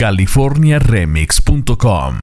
californiaremix.com.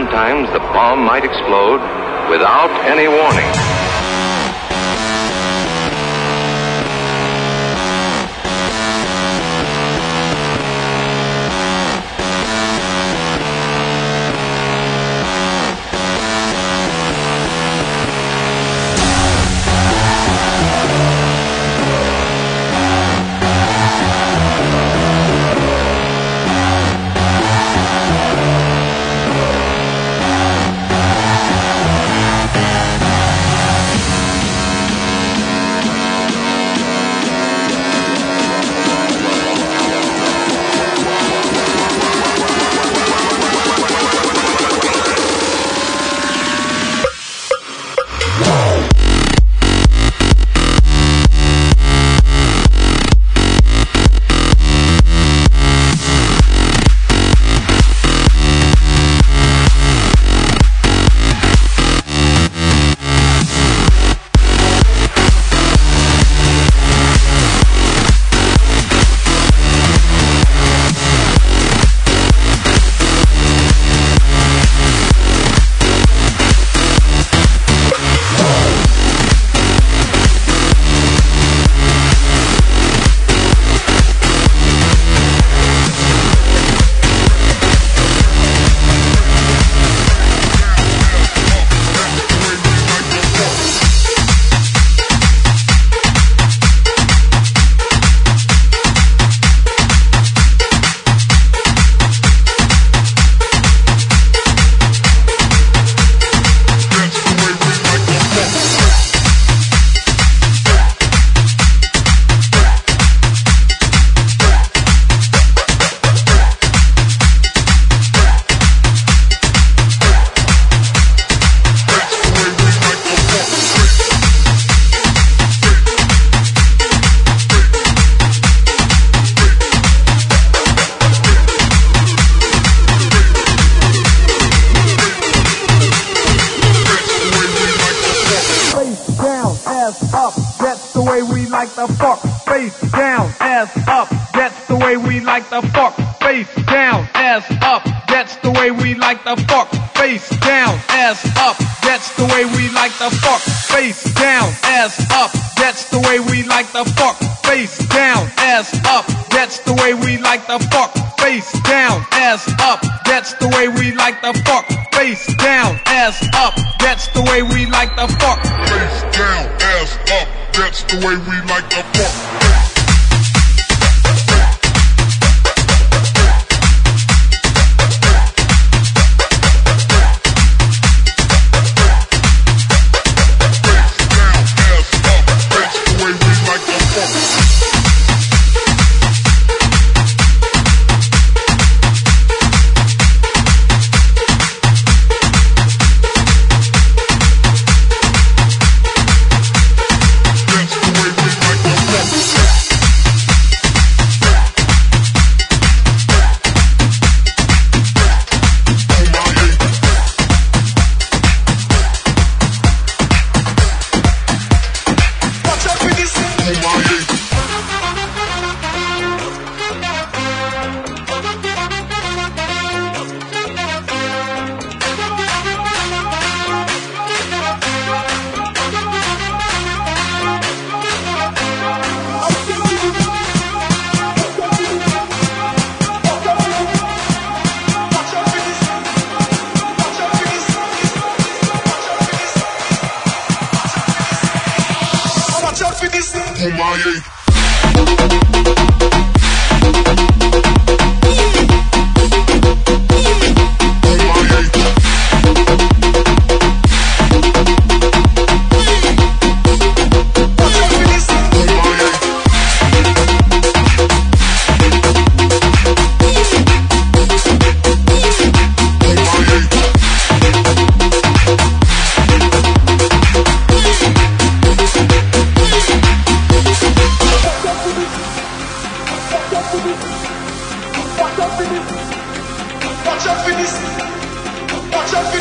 Sometimes the bomb might explode without any warning. That's the way we like the fuck. Face down, ass up. That's the way we like the fuck. Face down, ass up. That's the way we like the fuck. Face down, ass up. That's the way we like the fuck. Face down, ass up. That's the way we like the fuck. Face down, ass up. That's the way we like the fuck. niggas. eight.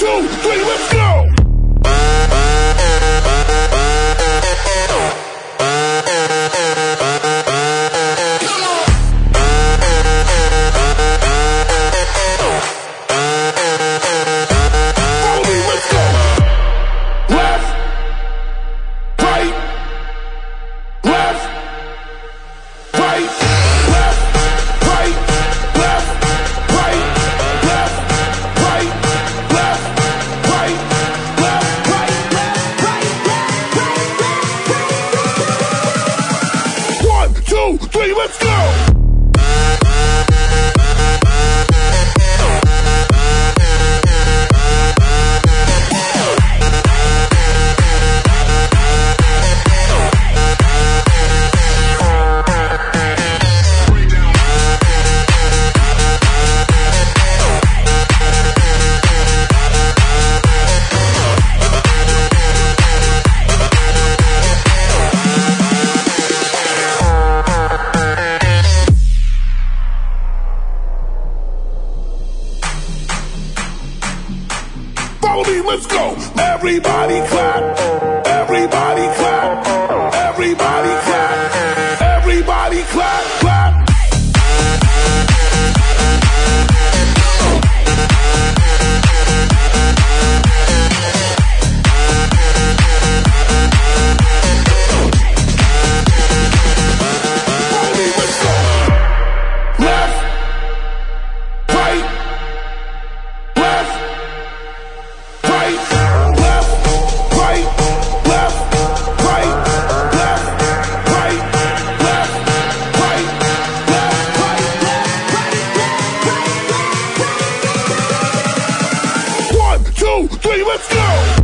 Two, three, let's let's go!